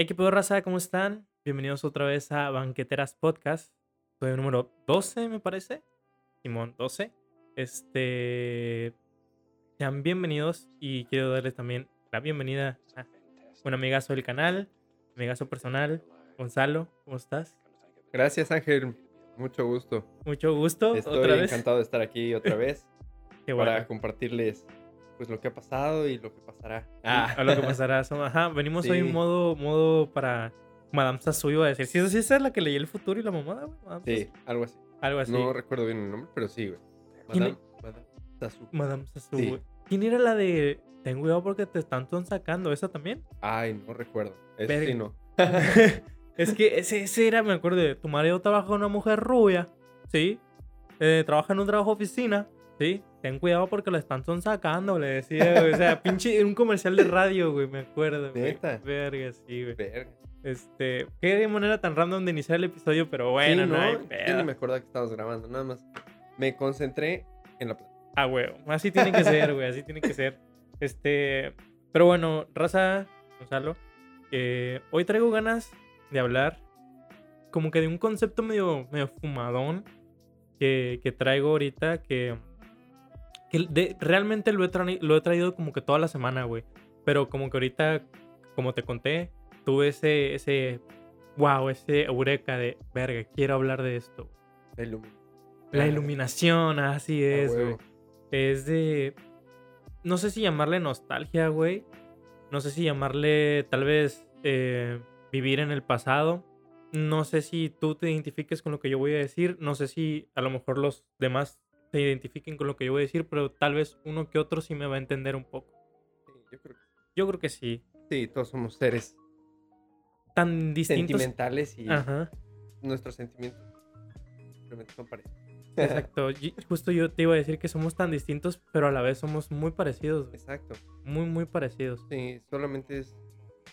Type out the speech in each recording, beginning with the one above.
Equipo de raza, ¿cómo están? Bienvenidos otra vez a Banqueteras Podcast. Soy el número 12, me parece. Simón, 12. Este. Sean bienvenidos y quiero darles también la bienvenida a un amigazo del canal, amigazo personal, Gonzalo, ¿cómo estás? Gracias, Ángel. Mucho gusto. Mucho gusto. Estoy otra vez. encantado de estar aquí otra vez para bueno. compartirles pues lo que ha pasado y lo que pasará. A lo que pasará. son- Ajá, venimos hoy en modo, modo para Madame Sassou, iba a decir. Sí, sí, esa es la que leí el futuro y la mamada, güey. Madame Sí, algo así. Algo así. No recuerdo bien el nombre, pero sí, güey. ¿Quién Madame, Madame Sassou. Madame Sassou, Sí. güey. ¿Quién era la de Ten cuidado porque te están sacando? ¿Esa también? Ay, no recuerdo. Ese Verga. sí no. es que ese, ese era, me acuerdo, de, tu marido trabaja con una mujer rubia, ¿sí? Eh, trabaja en un trabajo oficina, ¿sí? Ten cuidado porque lo están sacando, le decía, güey. O sea, pinche, un comercial de radio, güey, me acuerdo. güey. ¿Neta? Verga, sí, güey. Verga. Este, qué manera tan random de iniciar el episodio, pero bueno, sí, no, hay Yo pedo. ni me acordaba que estábamos grabando. Nada más me concentré en la plática. Ah, güey. Así tiene que ser, güey. Así tiene que ser. Este. Pero bueno, raza, Gonzalo. eh, hoy traigo ganas de hablar como que de un concepto medio, medio fumadón que, que traigo ahorita que, que de- realmente lo he, tra- lo he traído como que toda la semana, güey. Pero como que ahorita, como te conté, tuve ese, ese, wow, ese eureka de, verga, quiero hablar de esto. La. La Ah, iluminación, así es, güey. huevo. Es de. No sé si llamarle nostalgia, güey. No sé si llamarle tal vez eh, vivir en el pasado. No sé si tú te identifiques con lo que yo voy a decir. No sé si a lo mejor los demás se identifiquen con lo que yo voy a decir, pero tal vez uno que otro sí me va a entender un poco. Sí, yo creo que Yo creo que sí. sí, todos somos seres Tan distintos. sentimentales y Ajá. nuestros sentimientos simplemente son parecidos. Exacto. Justo yo te iba a decir que somos tan distintos, pero a la vez somos muy parecidos. Exacto. Muy, muy parecidos. Sí, solamente es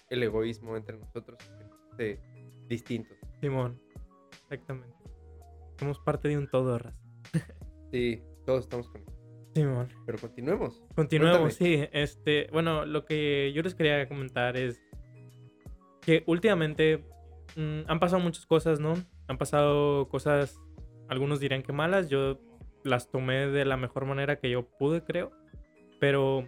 el egoísmo entre nosotros de distintos. Simón. Exactamente. Somos parte de un todo, raza. Sí, todos estamos con Simón. Pero continuemos. Continuemos, Cuéntame. sí. Este, bueno, lo que yo les quería comentar es que últimamente mm, han pasado muchas cosas, ¿no? Han pasado cosas, algunos dirán que malas, yo las tomé de la mejor manera que yo pude, creo. Pero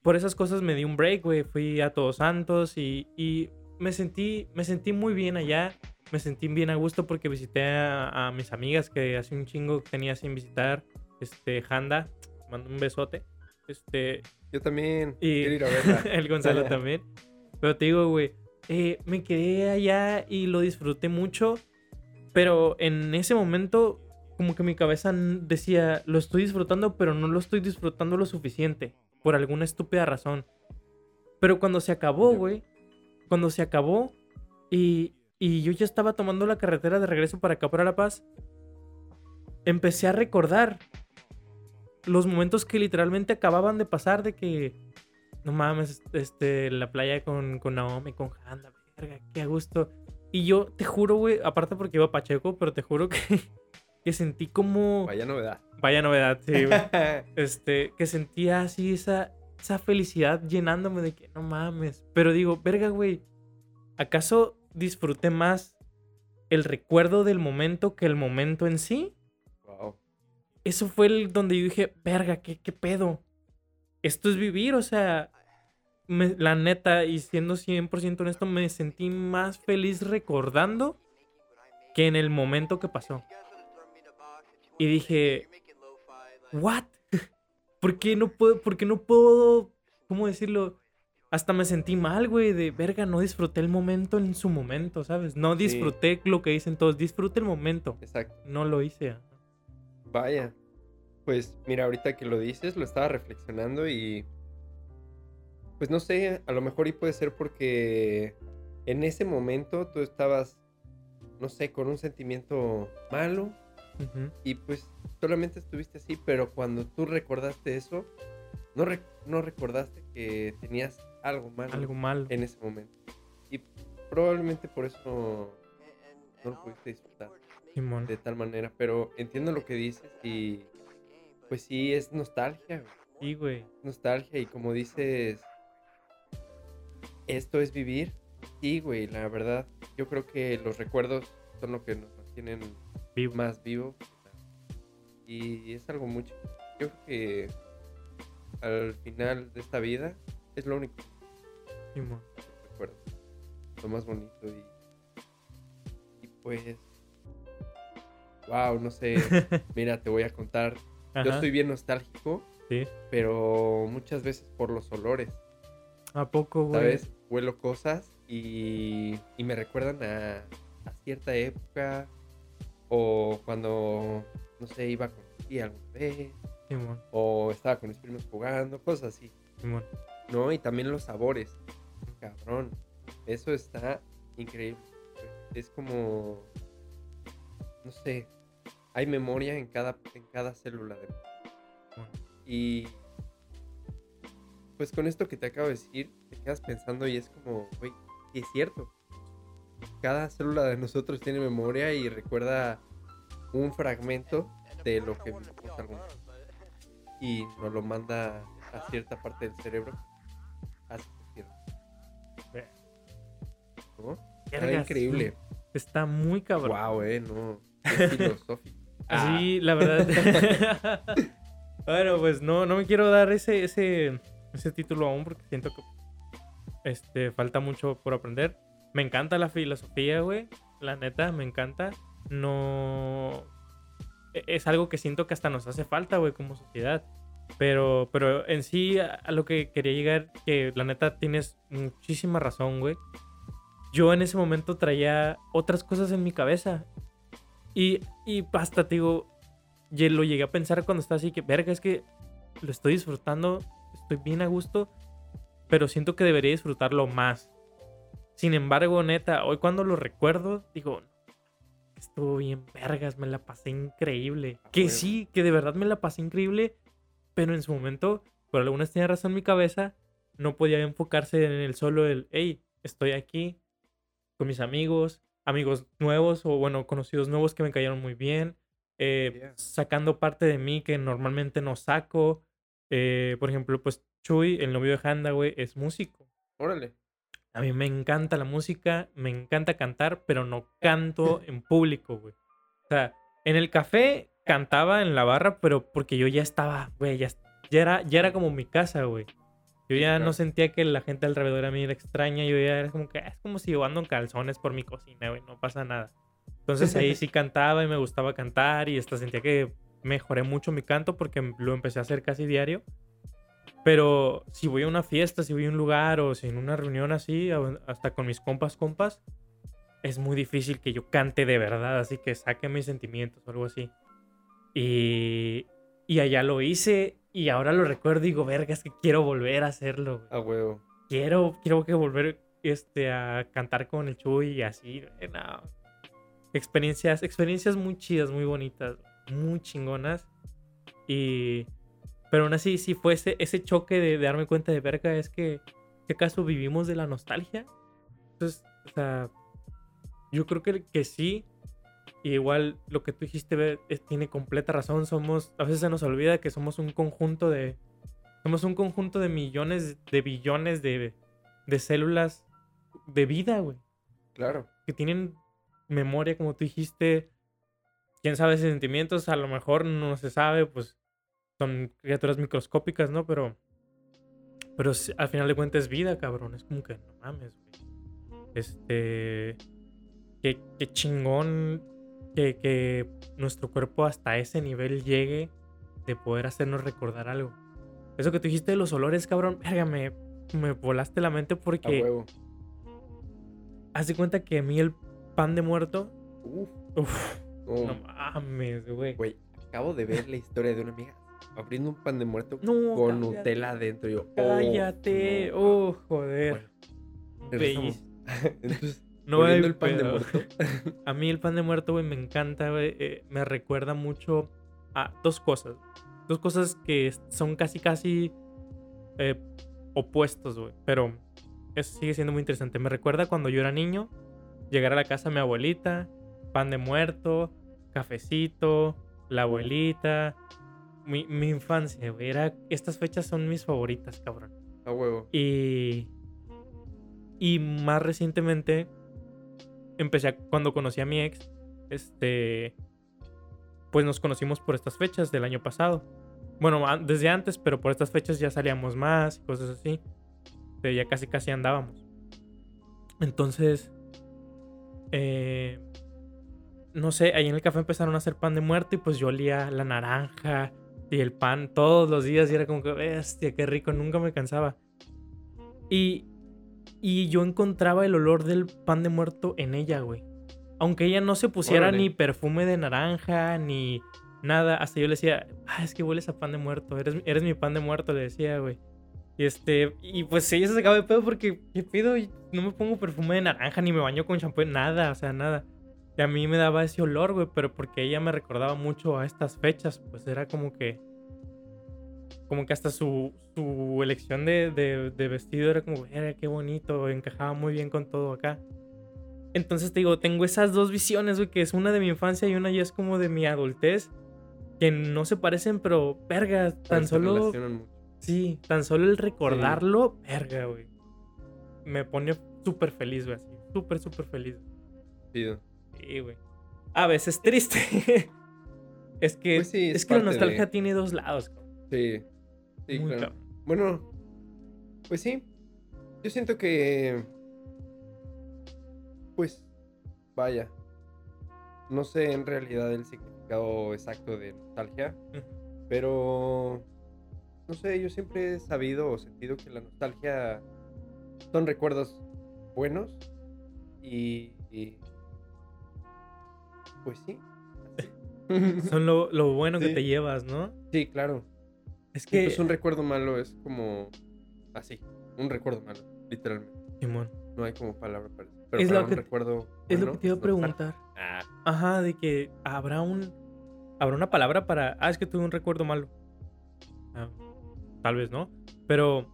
por esas cosas me di un break, güey. Fui a Todos Santos y, y me sentí, me sentí muy bien allá. Me sentí bien a gusto porque visité a, a mis amigas que hace un chingo que tenía sin visitar. Este, Handa, mando un besote. Este, Yo también y quiero ir a verla. el Gonzalo también. Pero te digo, güey, eh, me quedé allá y lo disfruté mucho. Pero en ese momento, como que mi cabeza decía, lo estoy disfrutando, pero no lo estoy disfrutando lo suficiente. Por alguna estúpida razón. Pero cuando se acabó, güey, cuando se acabó y, y yo ya estaba tomando la carretera de regreso para acá, para La Paz, empecé a recordar los momentos que literalmente acababan de pasar de que no mames, este, la playa con, con Naomi, con Handa, verga, qué a gusto. Y yo te juro, güey, aparte porque iba a Pacheco, pero te juro que, que sentí como... Vaya novedad. Vaya novedad, sí, güey. Este, que sentía así esa, esa felicidad llenándome de que no mames. Pero digo, verga, güey, ¿acaso disfruté más el recuerdo del momento que el momento en sí? wow. eso fue el donde yo dije, verga, ¿qué, qué pedo? Esto es vivir, o sea, me- la neta, y siendo 100% honesto, me sentí más feliz recordando que en el momento que pasó. Y dije, ¿what? ¿Por qué no puedo, por qué no puedo, cómo decirlo? Hasta me sentí mal, güey, de verga, no disfruté el momento en su momento, ¿sabes? No Sí. disfruté lo que dicen todos, disfruté el momento. Exacto. No lo hice. Vaya. Pues mira, ahorita que lo dices, lo estaba reflexionando y. Pues no sé, a lo mejor y puede ser porque en ese momento tú estabas, no sé, con un sentimiento malo Y pues solamente estuviste así, pero cuando tú recordaste eso, no, no recordaste que tenías algo malo Algo mal. en ese momento. Y probablemente por eso no lo pudiste disfrutar Simón. de tal manera, pero entiendo lo que dices y pues sí es nostalgia, güey, Sí, güey. nostalgia y como dices, esto es vivir. Sí, güey, la verdad. Yo creo que los recuerdos son lo que nos mantienen Vivo. más vivos. Y es algo mucho. Yo creo que al final de esta vida es lo único que recuerdo. Lo más bonito y. Y pues. Wow, no sé. Mira, te voy a contar. Yo estoy bien nostálgico, Sí. pero muchas veces por los olores. ¿A poco, güey? ¿Sabes? Huelo cosas y, y me recuerdan a, a cierta época o cuando, no sé, iba con mi tía alguna vez o estaba con mis primos jugando, cosas así. ¿no? Y también los sabores, cabrón, eso está increíble. Es como, no sé, hay memoria en cada, en cada célula de y pues con esto que te acabo de decir, te quedas pensando y es como, güey, es cierto. Cada célula de nosotros tiene memoria y recuerda un fragmento de lo que vivimos alguna vez. Y nos lo manda a cierta parte del cerebro. Así. ¿No? Está increíble. sí. Está muy cabrón. Wow, eh, no. Es filosófico. Ah, Así, la verdad. bueno, pues no, no me quiero dar ese, ese, ese título aún porque siento que este, falta mucho por aprender. Me encanta la filosofía, güey. La neta, me encanta. No. e- Es algo que siento que hasta nos hace falta, güey, como sociedad. Pero, pero en sí, a, lo que quería llegar, que la neta tienes muchísima razón, güey. Yo en ese momento traía otras cosas en mi cabeza. Y, y hasta te digo, lo llegué a pensar cuando estaba así, que verga, es que lo estoy disfrutando, estoy bien a gusto, pero siento que debería disfrutarlo más. Sin embargo, neta, hoy cuando lo recuerdo, digo, estuvo bien vergas, me la pasé increíble. Que sí, que de verdad me la pasé increíble, pero en su momento, por alguna tenía razón en mi cabeza, no podía enfocarse en el solo el, hey, estoy aquí con mis amigos, amigos nuevos o bueno, conocidos nuevos que me cayeron muy bien, eh, Yeah. sacando parte de mí que normalmente no saco. Eh, por ejemplo, pues Chuy, el novio de Handa, güey, es músico. Órale. A mí me encanta la música, me encanta cantar, pero no canto en público, güey. O sea, en el café cantaba en la barra, pero porque yo ya estaba, güey, ya, ya, era, ya era como mi casa, güey. Yo ya no sentía que la gente alrededor a mí era extraña, yo ya era como que "Ah, es como si yo ando en calzones por mi cocina, güey, no pasa nada. Entonces ahí sí cantaba y me gustaba cantar y hasta sentía que mejoré mucho mi canto porque lo empecé a hacer casi diario. Pero si voy a una fiesta, si voy a un lugar o si en una reunión así, hasta con mis compas, compas, es muy difícil que yo cante de verdad, así que saque mis sentimientos o algo así. Y, y allá lo hice y ahora lo recuerdo y digo, verga, es que quiero volver a hacerlo. güey. A huevo. Quiero, quiero que volver este, a cantar con el Chuy y así. no. Experiencias, experiencias muy chidas, muy bonitas, muy chingonas. Y... Pero aún así, sí fue ese, ese choque de, de darme cuenta de verga, es que, ¿qué acaso vivimos de la nostalgia? Entonces, o sea, yo creo que, que sí. Y igual lo que tú dijiste es- tiene completa razón. Somos, a veces se nos olvida que somos un conjunto de, somos un conjunto de millones, de billones de, de células de vida, güey. Claro. Que tienen memoria, como tú dijiste. Quién sabe si sentimientos, a lo mejor no se sabe, pues son criaturas microscópicas, ¿no? Pero, pero al final de cuentas es vida, cabrón. Es como que no mames, güey. Este. Qué, qué chingón que, que nuestro cuerpo hasta ese nivel llegue de poder hacernos recordar algo. Eso que tú dijiste de los olores, cabrón, verga, me, me volaste la mente A porque huevo. haz de cuenta que a mí el pan de muerto, Uf. uff, no. no mames, güey. Güey, acabo de ver la historia de una amiga abriendo un pan de muerto No, con cállate. Nutella adentro. Y yo, oh, Cállate, no. oh, joder. Bueno, Entonces, No hay el pan de muerto. A mí el pan de muerto, güey, me encanta, güey. eh, me recuerda mucho a dos cosas. Dos cosas que son casi, casi eh, opuestos, güey. Pero eso sigue siendo muy interesante. Me recuerda cuando yo era niño, llegar a la casa de mi abuelita, pan de muerto, cafecito, la abuelita. Mi, mi infancia, güey. Era, estas fechas son mis favoritas, cabrón. A huevo. Y. Y más recientemente, empecé a- cuando conocí a mi ex, este, pues nos conocimos por estas fechas del año pasado. Bueno, desde antes, pero por estas fechas ya salíamos más y cosas así. De ya casi casi andábamos. Entonces, eh, no sé, ahí en el café empezaron a hacer pan de muerto y pues yo olía la naranja y el pan todos los días y era como que, bestia, qué rico, nunca me cansaba. Y, y yo encontraba el olor del pan de muerto en ella, güey. Aunque ella no se pusiera Órale. ni perfume de naranja, ni nada, hasta yo le decía, ah, es que hueles a pan de muerto, eres, eres mi pan de muerto, le decía, güey. Y este, y pues ella se sacaba de pedo porque, ¿qué pido? No me pongo perfume de naranja, ni me baño con champú, nada, o sea, nada. Y a mí me daba ese olor, güey, pero porque ella me recordaba mucho a estas fechas, pues era como que. Como que hasta su, su elección de, de, de vestido era como, era qué bonito, encajaba muy bien con todo acá. Entonces te digo, tengo esas dos visiones, güey, que es una de mi infancia y una ya es como de mi adultez, que no se parecen, pero verga, tan solo. Sí, tan solo el recordarlo, verga, güey. Me pone súper feliz, güey, así. Súper, súper feliz. Chido. Sí, güey. A veces triste. es que, Pues sí, es es que la nostalgia de- tiene dos lados. Sí. Sí, Muy claro. Bueno, pues sí. Yo siento que. Pues, vaya. No sé en realidad el significado exacto de nostalgia, pero. No sé, yo siempre he sabido o sentido que la nostalgia son recuerdos buenos y. y- pues sí. Son lo, lo bueno que Sí. te llevas, ¿no? Sí, claro. Es Sí, que. pues un recuerdo malo es como así, un recuerdo malo, literalmente. Simón, No hay como palabra para eso. Pero Es para lo un que- recuerdo es lo que te iba a preguntar. Ah, Ajá, de que habrá un. Habrá una palabra para. Ah, es que tuve un recuerdo malo. Ah, tal vez no. Pero.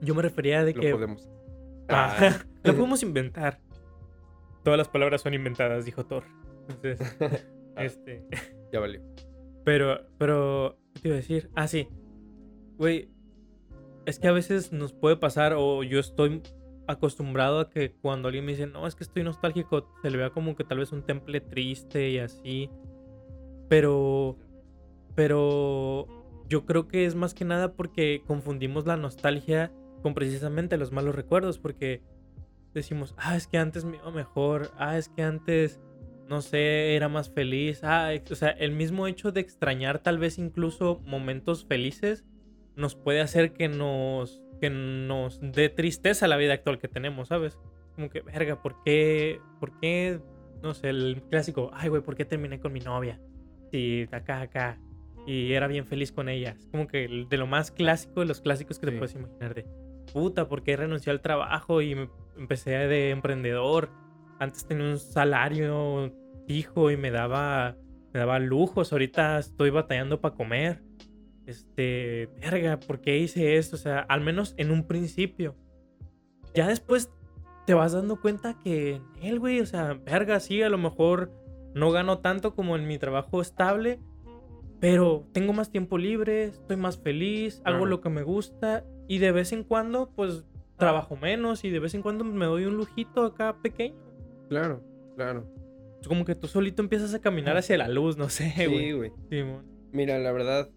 Yo me refería de lo que. podemos. Ah, Ah. lo podemos inventar. Todas las palabras son inventadas, dijo Thor. Entonces, Ah, este. ya valió. Pero, pero, ¿qué te iba a decir? Ah, sí. Güey, es que a veces nos puede pasar, o yo estoy acostumbrado a que cuando alguien me dice, no, es que estoy nostálgico, se le vea como que tal vez un temple triste y así. Pero, pero yo creo que es más que nada porque confundimos la nostalgia con precisamente los malos recuerdos, porque decimos, ah, es que antes me iba mejor, ah, es que antes no sé, era más feliz. Ah, o sea, el mismo hecho de extrañar tal vez incluso momentos felices nos puede hacer que nos que nos dé tristeza la vida actual que tenemos, ¿sabes? Como que, verga, ¿por qué por qué no sé, el clásico, ay, güey, ¿por qué terminé con mi novia? Sí, acá acá y era bien feliz con ella. Es como que de lo más clásico de los clásicos que te Sí. puedes imaginar de puta, ¿por qué renuncié al trabajo y me empecé de emprendedor? Antes tenía un salario fijo y me daba, me daba lujos. Ahorita estoy batallando para comer. Este, verga, ¿por qué hice esto? O sea, al menos en un principio. Ya después te vas dando cuenta que él, güey, o sea, verga, sí, a lo mejor no gano tanto como en mi trabajo estable, pero tengo más tiempo libre, estoy más feliz, hago Claro. lo que me gusta y de vez en cuando, pues, trabajo menos y de vez en cuando me doy un lujito acá pequeño. Claro, claro. Es como que tú solito empiezas a caminar hacia la luz, no sé, Sí, güey. güey. Simón, Mira, la verdad,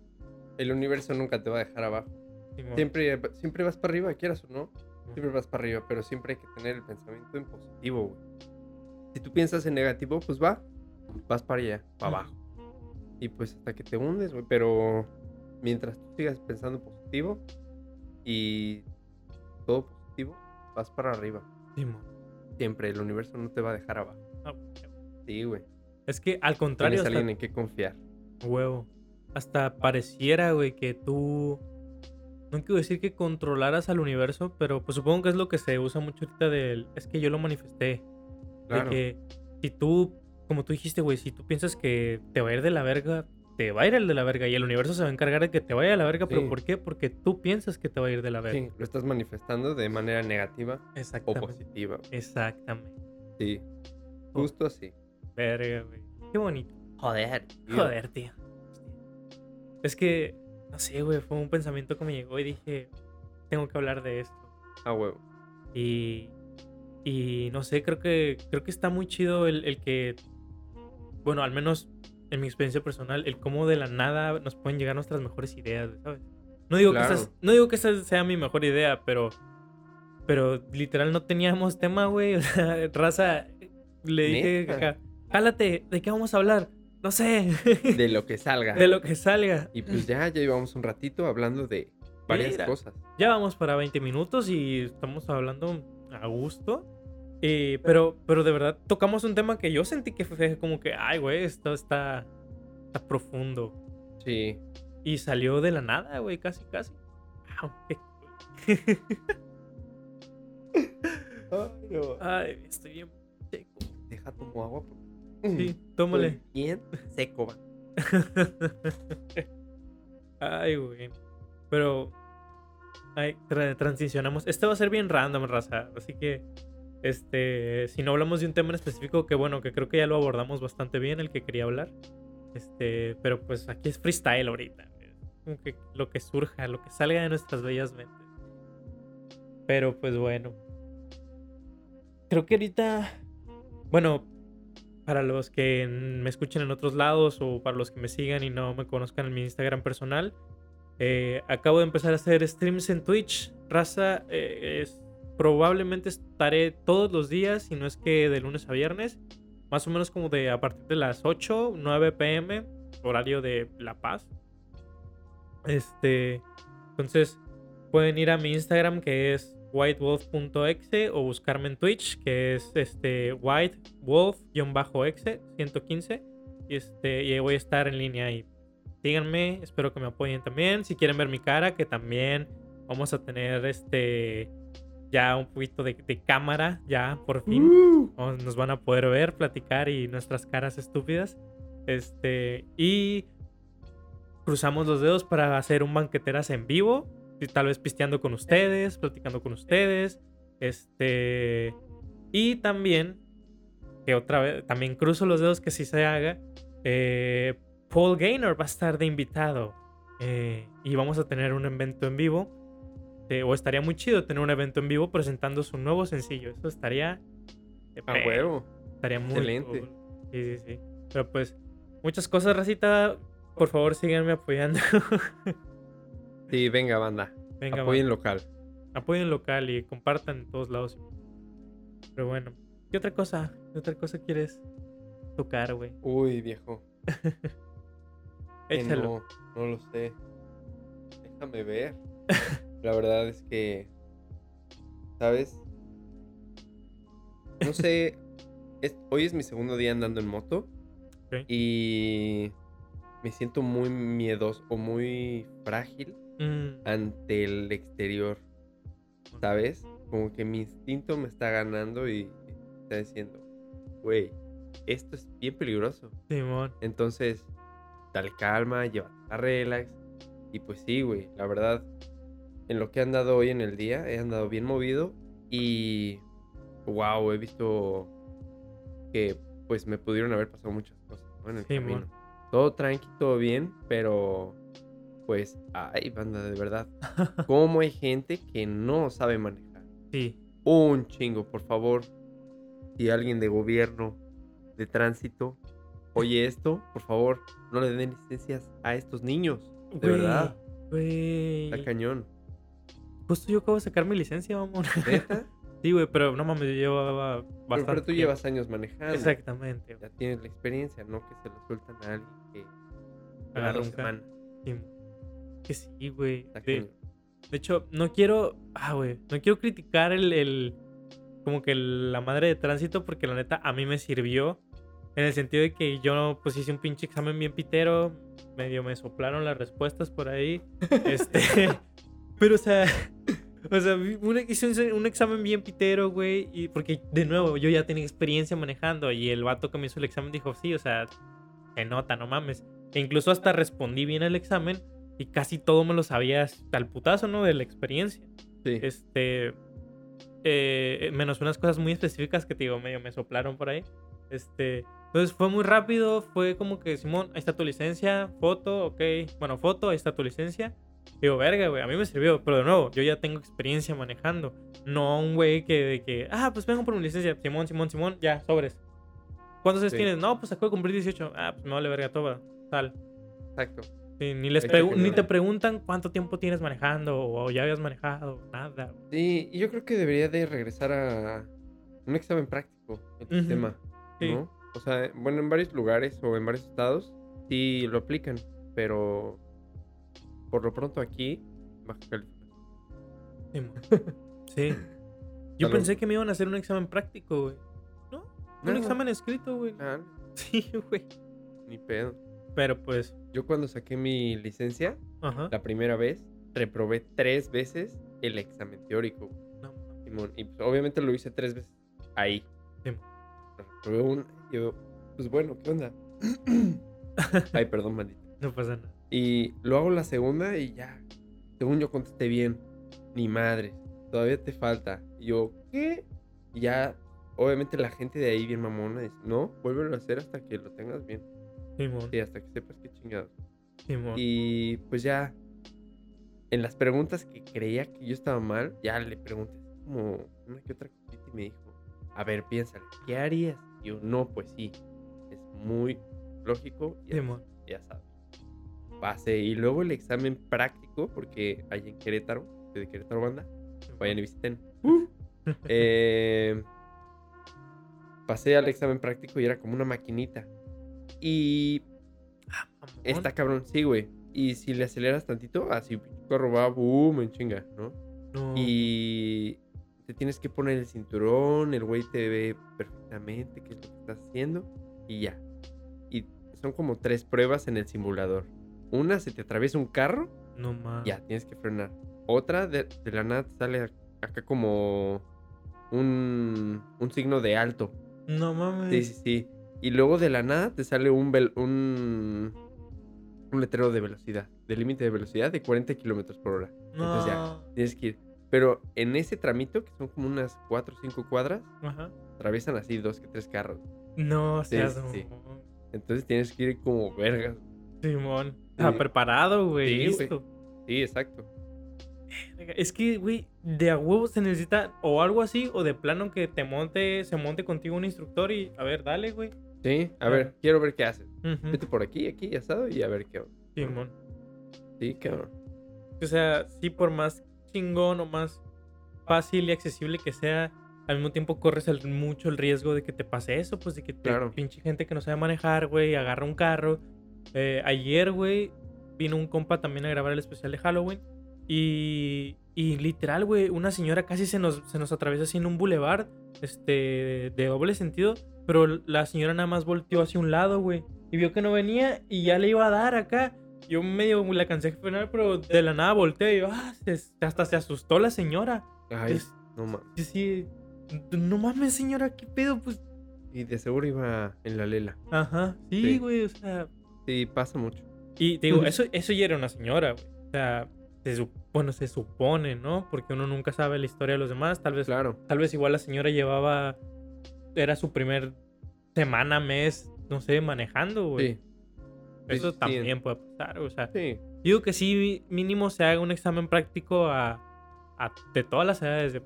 el universo nunca te va a dejar abajo. Simón. Siempre, siempre vas para arriba, quieras o no. Siempre vas para arriba, pero siempre hay que tener el pensamiento en positivo, güey. Si tú piensas en negativo, pues va, vas para allá, para abajo. Y pues hasta que te hundes, güey. Pero mientras tú sigas pensando positivo y todo positivo, vas para arriba. Simón. Siempre, el universo no te va a dejar abajo. Ah, Sí, güey. Es que al contrario, Tienes hasta, alguien en que confiar. huevo, hasta pareciera, güey, que tú... No quiero decir que controlaras al universo, pero pues supongo que es lo que se usa mucho ahorita del... Es que yo lo manifesté. Claro. De que si tú, como tú dijiste, güey, si tú piensas que te va a ir de la verga, te va a ir el de la verga y el universo se va a encargar de que te vaya de la verga, Sí. pero ¿por qué? Porque tú piensas que te va a ir de la verga. Sí, lo estás manifestando de manera negativa o positiva. Exactamente. Sí. Oh. Justo así. Verga, güey. Qué bonito. Joder. Joder, tío. Es que, no sé, güey, fue un pensamiento que me llegó y dije, tengo que hablar de esto. Ah, huevo. Y, y no sé, creo que, creo que está muy chido el, el que, bueno, al menos en mi experiencia personal, el cómo de la nada nos pueden llegar nuestras mejores ideas, ¿sabes? No digo, que, esa, no digo que esa sea mi mejor idea, pero, pero literal no teníamos tema, güey. O sea, raza, le dije, acá, jálate, ¿de qué vamos a hablar? No sé, De lo que salga. de lo que salga. Y pues ya, ya llevamos un ratito hablando de varias Mira. cosas. Ya vamos para 20 minutos y estamos hablando a gusto. Eh, pero, pero de verdad tocamos un tema que yo sentí que fue como que, ay, güey, esto está, está profundo. Sí. Y salió de la nada, güey, casi, casi. Wow, qué cool. Ay, estoy bien seco. Deja tomo agua. Sí, Estoy tómale. Bien seco, va. Ay, güey. Pero. Ay, tra- transicionamos. Este va a ser bien random, raza. Así que. Este. Si no hablamos de un tema en específico, que bueno, que creo que ya lo abordamos bastante bien, el que quería hablar. Este. Pero pues aquí es freestyle ahorita. Como que lo que surja, lo que salga de nuestras bellas mentes. Pero pues bueno. Creo que ahorita. Bueno, para los que me escuchen en otros lados o para los que me sigan y no me conozcan en mi Instagram personal, eh, acabo de empezar a hacer streams en Twitch. Raza, eh, es, probablemente estaré todos los días, si no es que de lunes a viernes, más o menos como de a partir de las 8, 9 pm, horario de La Paz. Este, entonces pueden ir a mi Instagram que es whitewolf.exe o buscarme en Twitch que es este whitewolf-exe 115 y este y ahí voy a estar en línea y síganme, espero que me apoyen también, si quieren ver mi cara que también vamos a tener este ya un poquito de, de cámara ya por fin Uh, Vamos- nos van a poder ver, platicar y nuestras caras estúpidas. Este, y cruzamos los dedos para hacer un banqueteras en vivo, y tal vez pisteando con ustedes, platicando con ustedes. Este, y también, que otra vez, también cruzo los dedos que sí se haga. eh, Paul Gaynor va a estar de invitado eh, y vamos a tener un evento en vivo. Eh, o estaría muy chido tener un evento en vivo presentando su nuevo sencillo. Eso estaría. a pe- huevo. Estaría muy Excelente. cool. Sí, sí, sí. Pero pues, muchas cosas, racita. Por favor, síganme apoyando. Sí, venga, banda. Venga, Apoyen local. apoyen local y compartan en todos lados. Pero bueno, ¿qué otra cosa? ¿Qué otra cosa quieres tocar, güey? Uy, viejo. Échalo. No, no lo sé. Déjame ver. La verdad es que. ¿Sabes? No sé. es- hoy es mi segundo día andando en moto. Y. Me siento muy miedoso o muy frágil Mm, ante el exterior. ¿Sabes? Como que mi instinto me está ganando y está diciendo, güey, esto es bien peligroso. Simón. Entonces, dale calma, lleva a relax. Y pues sí, güey, la verdad, en lo que he andado hoy en el día, he andado bien movido y, wow, he visto que pues me pudieron haber pasado muchas cosas ¿no? en el Simón. camino. Todo tranqui, todo bien, pero pues, ay, banda, de verdad, ¿cómo hay gente que no sabe manejar? Sí. Un chingo, por favor. Si alguien de gobierno, de tránsito, oye esto, por favor, no le den licencias a estos niños. De verdad, está cañón. Justo yo acabo de sacar mi licencia, vamos. Sí, güey, pero no mames, yo llevaba Pero, bastante. pero tú tiempo. llevas años manejando. Exactamente. Ya tienes la experiencia, no que se lo sueltan a alguien que Agarra un dos semanas. Sí. Que sí, güey. De, de hecho, no quiero. Ah, güey. No quiero criticar el, el- Como que la madre de tránsito, porque la neta a mí me sirvió. En el sentido de que yo, pues hice un pinche examen bien pitero. Medio me soplaron las respuestas por ahí. este. Pero, o sea. O sea, un- hice un, un examen bien pitero, güey. Y porque, de nuevo, yo ya tenía experiencia manejando. Y el vato que me hizo el examen dijo, sí, o sea, se nota, no mames. E incluso hasta respondí bien el examen. Y casi todo me lo sabía hasta el putazo, ¿no? De la experiencia. Sí. Este. eh, menos unas cosas muy específicas que te digo, medio me soplaron por ahí. Este. Entonces fue muy rápido. Fue como que, Simón, ahí está tu licencia. Foto, ok. Bueno, foto, ahí está tu licencia. Digo, verga, güey, a mí me sirvió, pero de nuevo, yo ya tengo experiencia manejando. No un güey que de que, ah, pues vengo por mi licencia, Simón, Simón, Simón, ya, sobres. ¿Cuántos años Sí. tienes? No, pues acabo de cumplir 18. Ah, pues me vale verga todo, tal. Exacto. Sí, ni, les ni te preguntan cuánto tiempo tienes manejando o ya habías manejado, nada. Sí, y yo creo que debería de regresar a un examen práctico el Ujú. sistema, Sí. ¿no? O sea, bueno, en varios lugares o en varios estados sí lo aplican, pero por lo pronto aquí, Baja California. Sí. Yo Salud. pensé que me iban a hacer un examen práctico, güey. ¿No? Un examen escrito, güey. Ah, Sí, güey. ni pedo. Pero pues, Yo cuando saqué mi licencia, ajá. la primera vez, reprobé tres veces el examen teórico. No, mames. Simón. Y pues, obviamente lo hice tres veces ahí. Sí. Reprobé una. y Yo, pues bueno, ¿qué onda? Ay, perdón, maldito. no pasa nada. Y lo hago la segunda y ya. Según yo contesté bien. Ni madre. Todavía te falta. Y yo, ¿qué? Y ya, obviamente la gente de ahí bien mamona dice, no, vuélvelo a hacer hasta que lo tengas bien. Simón. Sí, hasta que sepas qué chingados. Simón. Y pues ya, en las preguntas que creía que yo estaba mal, ya le pregunté como una que otra cosita y me dijo, a ver, piénsale, ¿qué harías? Y yo, no, pues sí, es muy lógico y Simón. ya sabes. Pasé y luego el examen práctico, porque hay en Querétaro, de Querétaro Banda, vayan y visiten. Eh, pasé al examen práctico y era como una maquinita. Y Mamón. Está cabrón, sí, güey. Y si le aceleras tantito, así carro va, boom, en chinga, ¿no? No. Y te tienes que poner el cinturón, el güey te ve perfectamente qué es lo que estás haciendo y ya. Y son como tres pruebas en el simulador. Una, se te atraviesa un carro, No mames. ya, tienes que frenar. Otra, de, de la nada sale acá como un, un signo de alto. No mames. Sí, sí, sí. Y luego de la nada te sale un, un, un letrero de velocidad, de límite de velocidad de 40 kilómetros por hora. Entonces ya, No. tienes que ir. Pero en ese tramito, que son como unas 4 o 5 cuadras, Ajá. atraviesan así dos que tres carros. No Sí, seas sí. Entonces tienes que ir como vergas. Simón. Está preparado, güey. Sí. Sí, exacto. Es que, güey, de a huevo se necesita o algo así, o de plano que te monte, se monte contigo un instructor y, a ver, dale, güey. Sí, a ver, quiero ver qué haces. Ujú. Vete por aquí, aquí, asado y a ver qué. Simón. Sí, cabrón. O sea, sí, por más chingón o más fácil y accesible que sea, al mismo tiempo corres el- mucho el riesgo de que te pase eso, pues de que te, Claro. pinche gente que no sabe manejar, güey, agarra un carro. Eh, ayer, güey, vino un compa también a grabar el especial de Halloween y, y literal, güey, una señora casi se nos, se nos atraviesa así en un boulevard, este, de doble sentido, pero la señora nada más volteó hacia un lado, güey, y vio que no venía y ya le iba a dar acá. Yo medio la cansé de frenar, pero de la nada volteé y yo, ah, se- hasta se asustó la señora. Ay, no mames. Sí, sí. No mames, señora, ¿qué pedo? Pues, Y de seguro iba en la lela. ajá. Sí, Sí. güey, o sea. Sí, pasa mucho. Y te digo, eso, eso ya era una señora, güey. O sea, se sup- bueno, se supone, ¿no? Porque uno nunca sabe la historia de los demás. Tal vez, Claro. tal vez igual la señora llevaba. Era su primer semana, mes, no sé, manejando, güey. Sí. Eso sí, sí, también puede pasar, o sea. Sí. Digo que sí, mínimo se haga un examen práctico a, a- de todas las edades de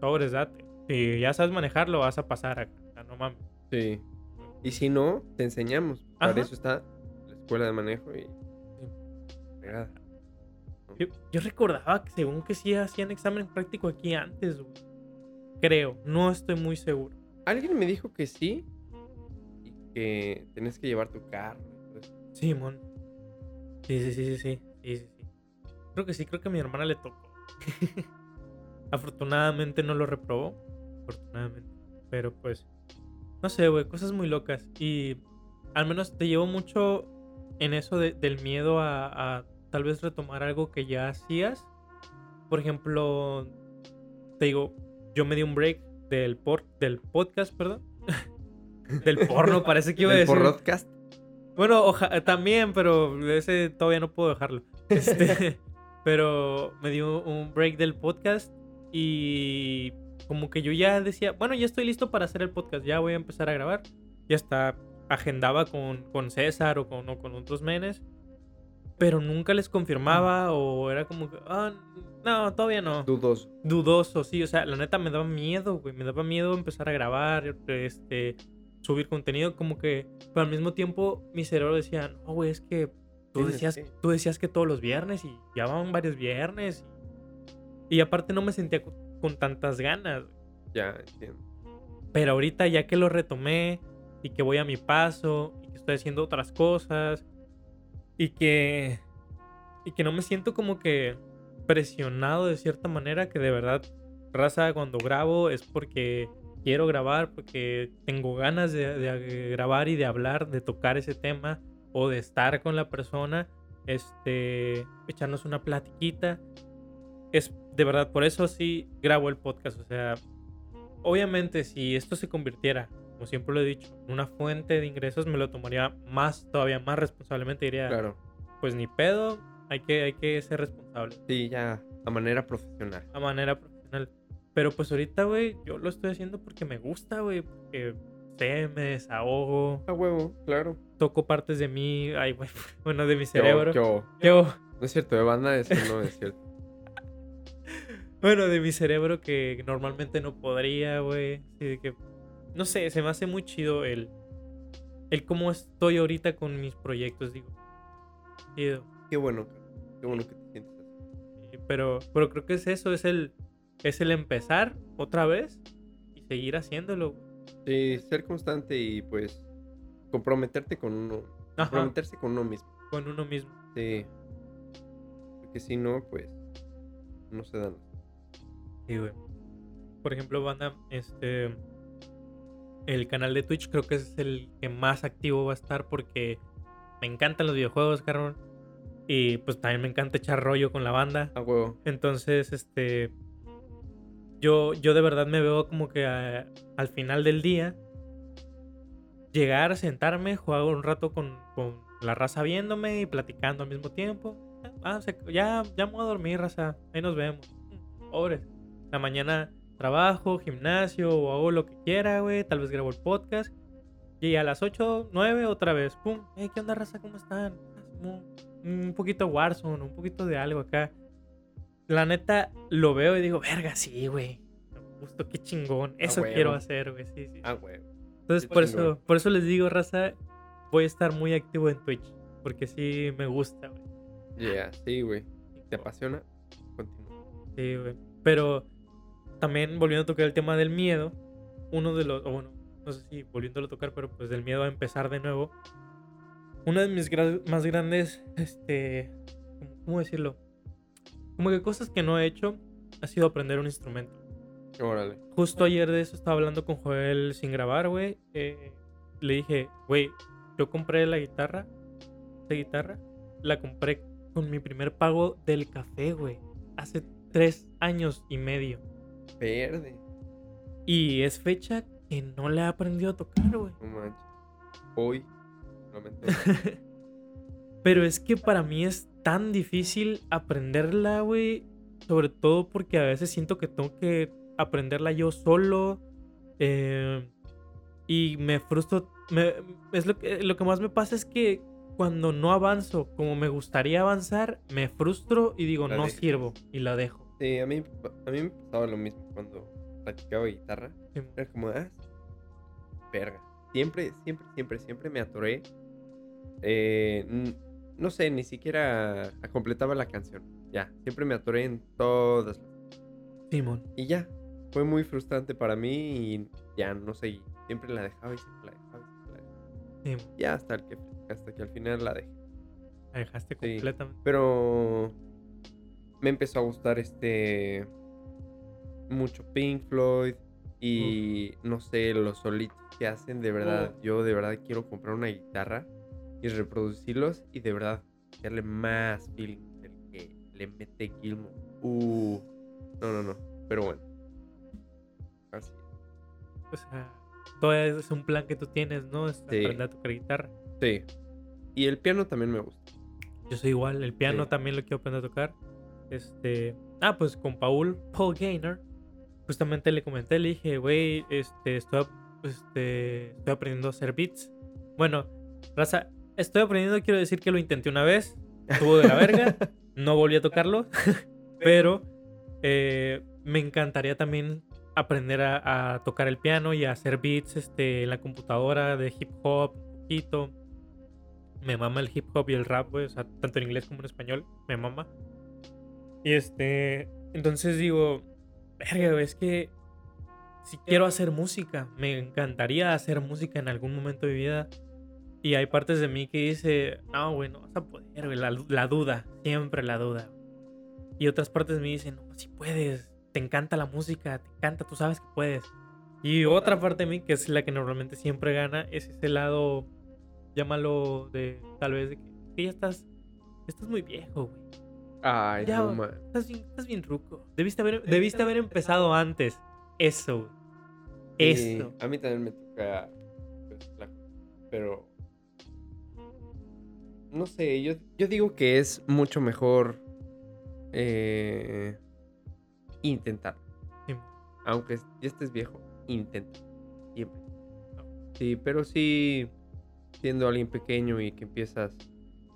sobres, date. Si ya sabes manejarlo, vas a pasar acá. no mames. Sí. Y si no, te enseñamos. Para Ajá. eso está escuela de manejo y. Fregada. Yo, yo recordaba que según que sí hacían examen práctico aquí antes, güey. Creo, no estoy muy seguro. Alguien me dijo que sí. Y que tenés que llevar tu carro. Sí, mon. Sí, sí, sí, sí, sí, sí, sí, sí. Creo que sí, creo que a mi hermana le tocó. Afortunadamente no lo reprobó. Afortunadamente. Pero pues, no sé, güey, cosas muy locas. Y al menos te llevo mucho en eso de- del miedo a, a tal vez retomar algo que ya hacías. Por ejemplo, te digo, yo me di un break del, por, del podcast, perdón. del porno, parece que iba a ¿Del decir. podcast? Bueno, oja- también, pero ese todavía no puedo dejarlo. Este, pero me dio un break del podcast y como que yo ya decía, bueno, ya estoy listo para hacer el podcast, ya voy a empezar a grabar. Ya está, agendaba con, con César o con, o con otros menes. pero nunca les confirmaba o era como que, ah, no, todavía no. Dudoso. Dudoso, sí, o sea, la neta me daba miedo, güey, me daba miedo empezar a grabar, este, subir contenido, como que, pero al mismo tiempo mi cerebro decía, no, güey, es que tú decías, tú decías que todos los viernes y ya van varios viernes. Y, y aparte no me sentía con, con tantas ganas. Ya, entiendo. Pero ahorita ya que lo retomé y que voy a mi paso y que estoy haciendo otras cosas y que y que no me siento como que presionado de cierta manera que de verdad raza cuando grabo es porque quiero grabar porque tengo ganas de, grabar y de hablar de tocar ese tema o de estar con la persona este echarnos una platiquita. Es de verdad por eso sí grabo el podcast o sea obviamente si esto se convirtiera, como siempre lo he dicho, una fuente de ingresos, me lo tomaría más, todavía más responsablemente. Diría, Claro. pues ni pedo, hay que, hay que ser responsable Sí, ya a manera profesional. a manera profesional. Pero pues ahorita, güey, yo lo estoy haciendo porque me gusta, güey, porque sé, me desahogo, A huevo, claro. toco partes de mí, ay, güey, bueno, de mi cerebro. Yo, Yo, No es cierto, de banda eso no es cierto. bueno, de mi cerebro que normalmente no podría, güey. Así de que, no sé, se me hace muy chido el, el cómo estoy ahorita con mis proyectos, digo. Chido. Qué bueno, qué bueno que te sientes así. Sí, Pero, pero creo que es eso, es el, es el empezar otra vez y seguir haciéndolo. Sí, ser constante y pues comprometerte con uno. Ajá, Comprometerse con uno mismo. con uno mismo. Sí. Porque si no, pues no se dan. Sí, güey. Por ejemplo, banda, este. El canal de Twitch creo que es el que más activo va a estar porque me encantan los videojuegos, carnal. Y pues también me encanta echar rollo con la banda. A huevo. Entonces, este. Yo, yo de verdad me veo como que a- al final del día. Llegar, sentarme, jugar un rato con, con la raza viéndome y platicando al mismo tiempo. Ah, se- ya, ya me voy a dormir, raza. Ahí nos vemos. Pobres. La mañana trabajo, gimnasio o hago lo que quiera, güey. Tal vez grabo el podcast. Y a las 8, 9 otra vez. Pum. Hey, ¿qué onda, raza? ¿Cómo están? Ah. Un poquito de Warzone, un poquito de algo acá. La neta, lo veo y digo, verga, sí, güey. Justo, qué chingón. Eso quiero hacer, güey. Sí, sí. A huevo. Entonces, por chingón. eso, por eso les digo, raza, voy a estar muy activo en Twitch. Porque sí me gusta, güey. Yeah, sí, güey. ¿Te apasiona? Continúa. Sí, güey. Pero también volviendo a tocar el tema del miedo, uno de los, o bueno, no sé si volviéndolo a tocar, pero pues del miedo a empezar de nuevo. Una de mis gra- más grandes, este, ¿cómo- ¿cómo decirlo? Como que cosas que no he hecho ha sido aprender un instrumento. Órale. Justo ayer de eso estaba hablando con Joel sin grabar, güey. eh, le dije, güey, yo compré la guitarra, esta guitarra, la compré con mi primer pago del café, güey. Hace tres años y medio. Verde. Y es fecha que no le he aprendido a tocar, güey. No manches. Hoy. Solamente. Pero es que para mí es tan difícil aprenderla, güey. Sobre todo porque a veces siento que tengo que aprenderla yo solo. eh, y me frustro. me- es lo que, lo que más me pasa es que cuando no avanzo como me gustaría avanzar, me frustro y digo, La no dejas. sirvo. Y la dejo. Sí, a mí, a mí me pasaba lo mismo cuando practicaba guitarra. Sí, Era como, ah, verga. Siempre, siempre, siempre, siempre me atoré. Eh, no sé, ni siquiera completaba la canción. Ya, siempre me atoré en todas. las- Simón. Y ya, fue muy frustrante para mí y ya no seguí. Siempre la dejaba y siempre la dejaba y siempre la dejaba. Simón. Ya hasta, el que, hasta que al final la dejé. La dejaste Sí. completamente. Pero me empezó a gustar este mucho Pink Floyd y no sé, los solitos que hacen, de verdad, yo de verdad quiero comprar una guitarra y reproducirlos y de verdad darle más feeling del que le mete Gilmour. Uh, no, no, no, pero bueno. Así. O sea, todavía es un plan que tú tienes, ¿no? Es Sí. aprender a tocar guitarra. Sí. Y el piano también me gusta. Yo soy igual, el piano Sí. también lo quiero aprender a tocar. Este, ah, pues con Paul, Paul Gaynor, justamente le comenté, le dije, güey, este, estoy, este, estoy aprendiendo a hacer beats. Bueno, raza, estoy aprendiendo, quiero decir que lo intenté una vez, estuvo de la verga. No volví a tocarlo. pero eh, me encantaría también aprender a, a, tocar el piano y a hacer beats este, en la computadora de hip hop, un poquito. Me mama el hip hop y el rap, güey. O sea, tanto en inglés como en español. Me mama. Y este. Entonces digo. Verga, es que. Si quiero hacer música. Me encantaría hacer música en algún momento de vida. Y hay partes de mí que dice. No, güey, no vas a poder. La, la duda. Siempre la duda. Y otras partes de mí dicen. Si puedes. Te encanta la música. Te encanta. Tú sabes que puedes. Y otra parte de mí, que es la que normalmente siempre gana, es ese lado llámalo de tal vez de que, que ya estás estás muy viejo, güey. Ay, Ya, no, man. Estás bien, estás bien ruco. Debiste haber, debiste haber empezado antes. Eso, Eso. a mí también me toca. pues, la- Pero. No sé, yo, yo digo que es mucho mejor. eh, intentar. Sí. Aunque ya estés viejo, intenta. Siempre. Sí, pero sí. Siendo alguien pequeño y que empiezas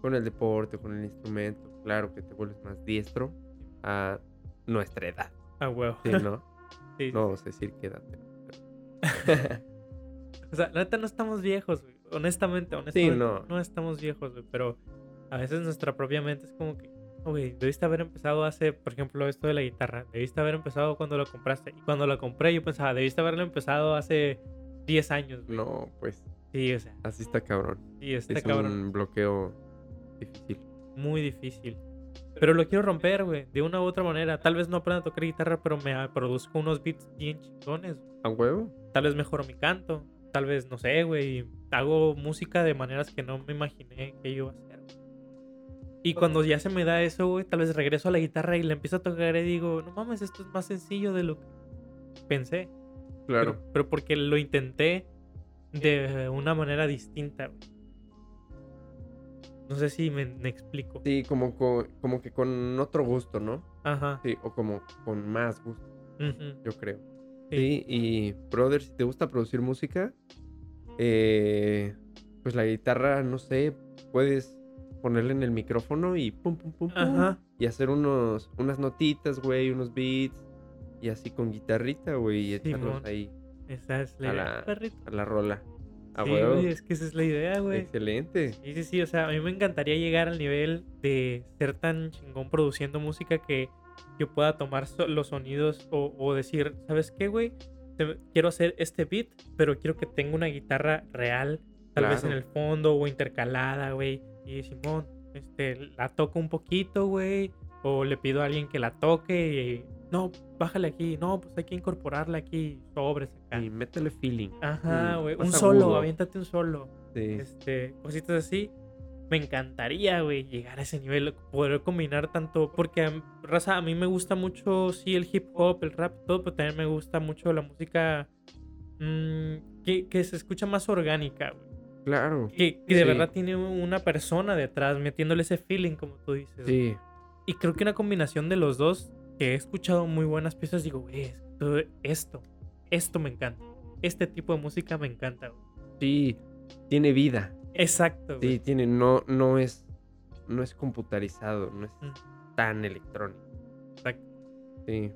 con el deporte, con el instrumento, claro que te vuelves más diestro a nuestra edad. Ah, huevo. Sí, ¿no? Sí. No vamos a decir qué edad. O sea, la neta no estamos viejos, güey. Honestamente, honestamente. no. No estamos viejos, güey. Pero a veces nuestra propia mente es como que, "Oh, güey, debiste haber empezado hace, por ejemplo, esto de la guitarra. Debiste haber empezado cuando lo compraste. Y cuando lo compré, yo pensaba, debiste haberlo empezado hace 10 años, güey. No, pues Sí, o sea, así está cabrón. sí, está es cabrón. un bloqueo difícil. Muy difícil. Pero lo quiero romper, güey. De una u otra manera. Tal vez no aprenda a tocar guitarra, pero me produzco unos beats bien chingones. ¿A huevo? Tal vez mejoro mi canto. Tal vez, no sé, güey. Hago música de maneras que no me imaginé que iba a hacer. Y cuando ya se me da eso, güey, tal vez regreso a la guitarra y la empiezo a tocar y digo, no mames, esto es más sencillo de lo que pensé. Claro. Pero, pero porque lo intenté de una manera distinta, güey. No sé si me, me explico. Sí, como, co- como que con otro gusto, ¿no? Ajá. Sí, o como con más gusto, yo creo. sí. Sí, y brother, si te gusta producir música, eh, pues la guitarra, no sé, puedes ponerle en el micrófono y pum, pum, pum, pum. Ajá. Y hacer unos, unas notitas, güey, unos beats. Y así con guitarrita, güey, y echarlos Simón. ahí Esa es la A la- a la rola. A Sí, huevo. güey, es que esa es la idea, güey. Excelente. Sí, sí, sí, o sea, a mí me encantaría llegar al nivel de ser tan chingón produciendo música que yo pueda tomar so- los sonidos o, o decir, ¿sabes qué, güey? Quiero hacer este beat, pero quiero que tenga una guitarra real, tal vez en el fondo o intercalada, güey. Y Simón, este, la toco un poquito, güey, o le pido a alguien que la toque y, no, bájale aquí, no, pues hay que incorporarla aquí, sobres acá. Y métele feeling. Ajá, Mm, güey, un solo, agudo. aviéntate un solo Sí. este, cositas así. Me encantaría, güey, llegar a ese nivel, poder combinar tanto, porque raza, a mí me gusta mucho, sí, el hip hop, el rap, todo, pero también me gusta mucho la música mm, que, que se escucha más orgánica, güey. Claro. Que, que de Sí. verdad tiene una persona detrás, metiéndole ese feeling, como tú dices. Sí. Y creo que una combinación de los dos, que he escuchado muy buenas piezas, digo, güey, esto, esto, esto me encanta. Este tipo de música me encanta, güey. Sí. Tiene vida. Exacto, güey. Sí, tiene. No, no es. No es computarizado. No es Mm. tan electrónico. Exacto. Sí.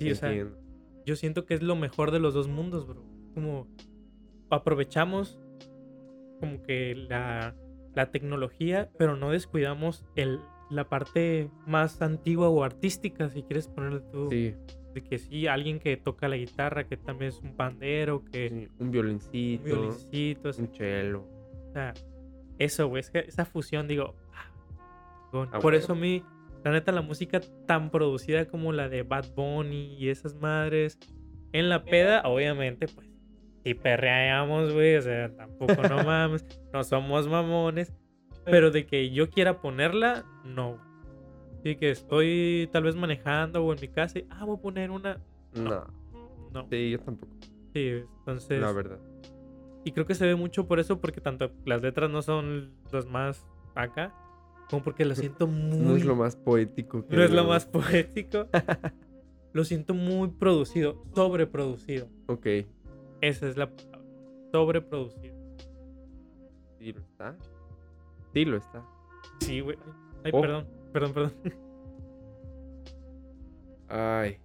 Sí, o sea, yo siento que es lo mejor de los dos mundos, bro. Como aprovechamos como que la, la tecnología, pero no descuidamos el, la parte más antigua o artística, si quieres ponerle tú. Sí, De que sí, alguien que toca la guitarra, que también es un pandero, que sí, Un un violincito. violincito, Un cello. o sea, eso, güey, es que esa fusión, digo, ah. Ah, por bueno. eso a mí, la neta, la música tan producida como la de Bad Bunny y esas madres, en la peda, obviamente, pues, si perreamos, güey, o sea, tampoco no mames, no somos mamones, pero de que yo quiera ponerla, no. Sí, que estoy tal vez manejando o en mi casa y, ah, voy a poner una, No. no. Sí, yo tampoco. Sí, entonces... La verdad. Y creo que se ve mucho por eso, porque tanto las letras no son las más acá, como porque lo siento muy. No es lo más poético que no es lo más poético. lo siento muy producido, sobreproducido. Ok. Esa es la palabra. Sobreproducido. Sí lo está. Sí lo está. Sí, güey. Ay, Oh. perdón, perdón, perdón. Ay.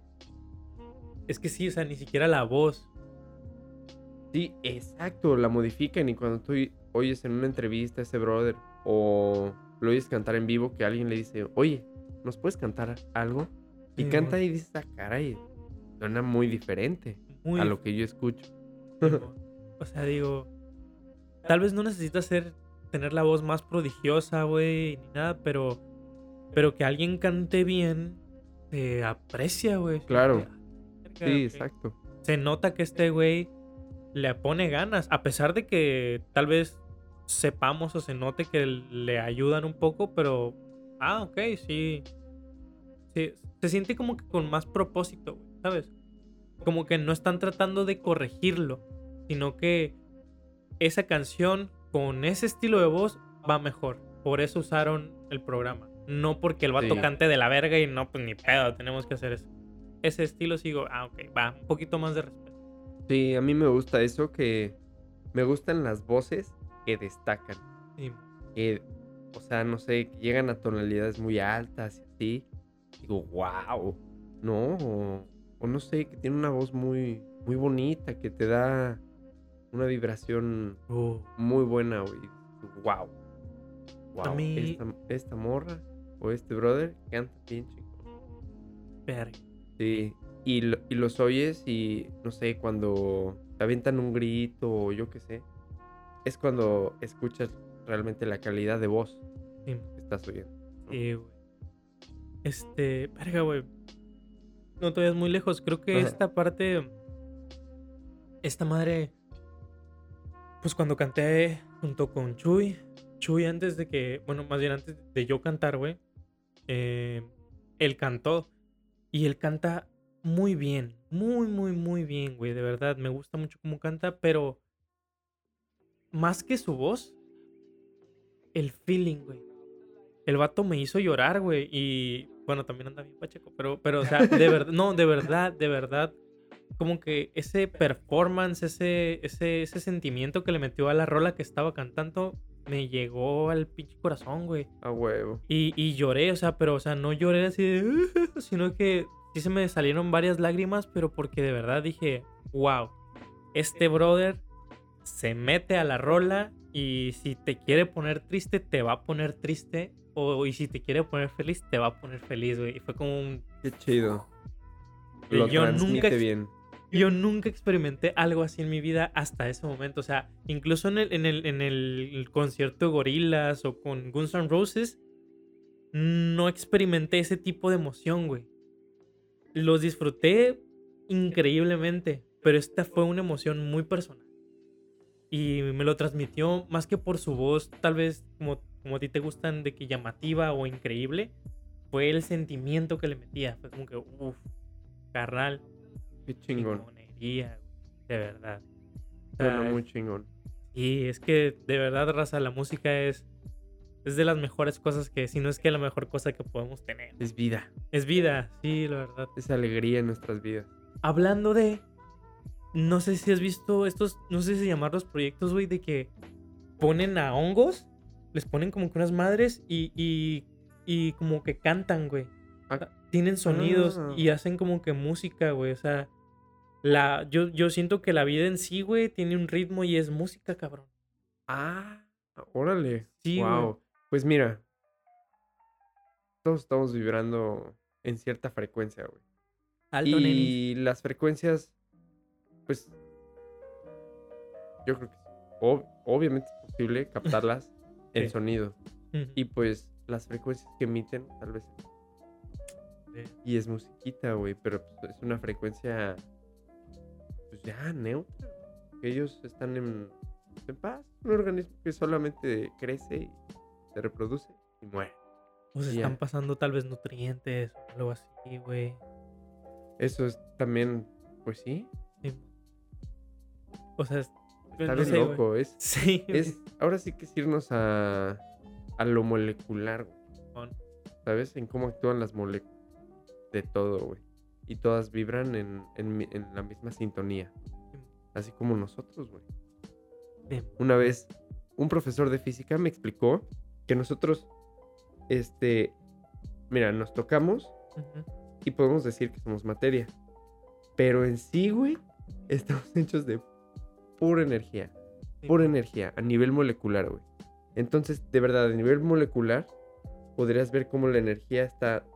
Es que sí, o sea, ni siquiera la voz. Sí, exacto, la modifican y cuando tú oyes en una entrevista a ese brother o lo oyes cantar en vivo que alguien le dice, oye, ¿nos puedes cantar algo? Y Sí, canta y dices, ah, caray, suena muy diferente Muy a lo que yo escucho. O sea, digo, tal vez no necesitas ser, tener la voz más prodigiosa, güey, ni nada, pero, pero que alguien cante bien, se aprecia, güey. Claro. Ah, Sí, exacto. Se nota que este güey le pone ganas, a pesar de que tal vez sepamos o se note que le ayudan un poco, pero, ah, ok, sí. Sí, se siente como que con más propósito, güey, ¿sabes? Como que no están tratando de corregirlo, sino que esa canción con ese estilo de voz va mejor. Por eso usaron el programa. No porque el vato Sí. cante de la verga y no, pues ni pedo, tenemos que hacer eso. Ese estilo sigo, ah, ok, va, un poquito más de respeto. Sí, a mí me gusta eso que me gustan las voces que destacan. Sí, que, o sea, no sé, que llegan a tonalidades muy altas y así. Digo, wow, ¿no? O, o no sé, que tiene una voz muy, muy bonita, que te da una vibración Uh, muy buena, güey. Wow. Wow. mí- Esta, esta morra o este brother canta bien chico. verga. Sí. Y, lo- y los oyes y, no sé, cuando te avientan un grito o yo qué sé, es cuando escuchas realmente la calidad de voz Sí, que estás oyendo. ¿no? sí, güey. Este, verga, güey. No te vayas muy lejos. Creo que Ajá. esta parte. Esta madre. Pues cuando canté junto con Chuy. Chuy antes de que. Bueno, más bien antes de yo cantar, güey. eh, él cantó. Y él canta muy bien. Muy, muy, muy bien, güey. De verdad. Me gusta mucho cómo canta. Pero. Más que su voz. El feeling, güey. El vato me hizo llorar, güey. Y bueno, también anda bien pacheco. Pero, pero, o sea, de verdad, no, de verdad, de verdad. Como que ese performance, ese, ese, ese sentimiento que le metió a la rola que estaba cantando, me llegó al pinche corazón, güey. A huevo. Y, y lloré, o sea, pero, o sea, no lloré así de. sino que sí se me salieron varias lágrimas, pero porque de verdad dije, wow, este brother se mete a la rola y si te quiere poner triste, te va a poner triste. O, y si te quiere poner feliz, te va a poner feliz, güey. Y fue como un. Qué chido. Lo yo nunca bien. Yo nunca experimenté algo así en mi vida hasta ese momento. O sea, incluso en el, en el, en el concierto de Gorilas o con Guns N' Roses, no experimenté ese tipo de emoción, güey. Los disfruté increíblemente, pero esta fue una emoción muy personal. Y me lo transmitió más que por su voz, tal vez como, como a ti te gustan, de que llamativa o increíble, fue el sentimiento que le metía. Fue como que, uff, carnal, Qué chingón. Chingonería, de verdad. O muy chingón. Y es que de verdad, raza, la música es, es de las mejores cosas que, si no es que la mejor cosa que podemos tener. Es vida. Es vida, sí, la verdad. Es alegría en nuestras vidas. Hablando de, no sé si has visto estos, no sé si llamarlos proyectos, güey, de que ponen a hongos, les ponen como que unas madres y, y, y como que cantan, güey. Ah, Tienen sonidos Ah. y hacen como que música, güey. O sea, la, yo, yo siento que la vida en sí, güey, tiene un ritmo y es música, cabrón. Ah, órale. Sí, güey. wow. Pues mira, todos estamos vibrando en cierta frecuencia, güey. Alto, nenis. Y las frecuencias, pues, yo creo que ob- obviamente es posible captarlas en Sí. sonido. Y pues las frecuencias que emiten, tal vez. Y es musiquita, güey, pero pues, es una frecuencia, pues ya neutra. Ellos están en, en paz. Un organismo que solamente crece y se reproduce y muere. O se ya. están pasando tal vez nutrientes o algo así, güey. Eso es también, pues sí, Sí. O sea, es- está no bien sé, loco. Es, Sí, es, ahora sí que es irnos a, a lo molecular, güey. ¿sabes? En cómo actúan las moléculas de todo, güey. Y todas vibran en, en la misma sintonía. Así como nosotros, güey. Una vez, un profesor de física me explicó que nosotros este, mira, nos tocamos y podemos decir que somos materia. Pero en sí, güey, estamos hechos de pura energía. Sí. Pura energía, a nivel molecular, güey. Entonces, de verdad, a nivel molecular, podrías ver cómo la energía está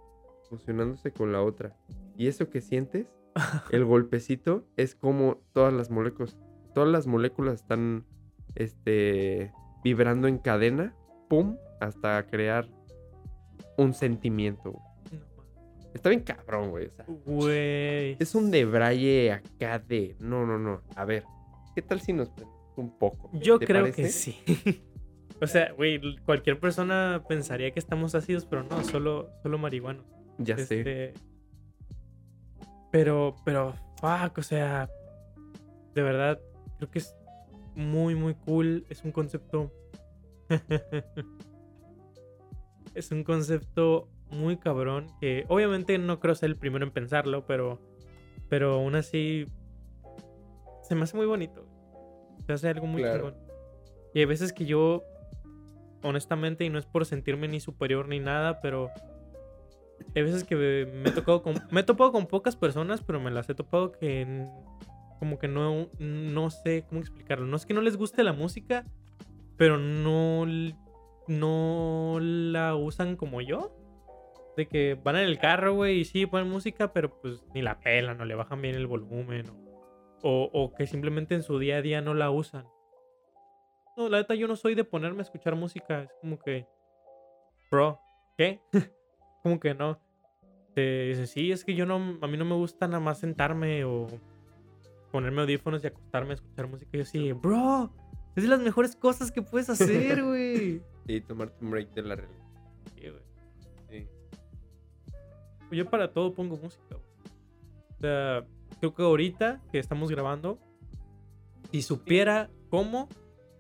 fusionándose con la otra. Y eso que sientes, el golpecito, es como todas las moléculas, todas las moléculas están, este, vibrando en cadena, pum, hasta crear un sentimiento. güey. No mames. Está bien cabrón, güey. o sea, Güey. es un debraye acá de. No, no, no. A ver, ¿qué tal si nos un poco? Yo ¿Te creo parece? que sí. o sea, güey, cualquier persona pensaría que estamos ácidos, pero no, solo, solo marihuanos. Ya sé. Este, Pero, pero, fuck, o sea, de verdad, creo que es muy, muy cool. Es un concepto. es un concepto muy cabrón que obviamente no creo ser el primero en pensarlo, pero, pero aún así se me hace muy bonito. Se hace algo muy Claro. chingón. Y hay veces que yo, honestamente, y no es por sentirme ni superior ni nada, pero hay veces que me he topado con pocas personas, pero me las he topado que como que no, no sé cómo explicarlo. No es que no les guste la música, pero no, no la usan como yo. De que van en el carro, güey, y sí ponen música, pero pues ni la pelan, no le bajan bien el volumen. O, o, o que simplemente en su día a día no la usan. No, la neta, yo no soy de ponerme a escuchar música. Es como que. Bro, ¿qué? como que no. Te dicen, sí, es que yo no. A mí no me gusta nada más sentarme o ponerme audífonos y acostarme a escuchar música. Y yo sí, bro, es de las mejores cosas que puedes hacer, güey. Y tomarte un break de la realidad. Sí, güey. Sí. Yo para todo pongo música, güey. O sea, creo que ahorita que estamos grabando, si supiera cómo,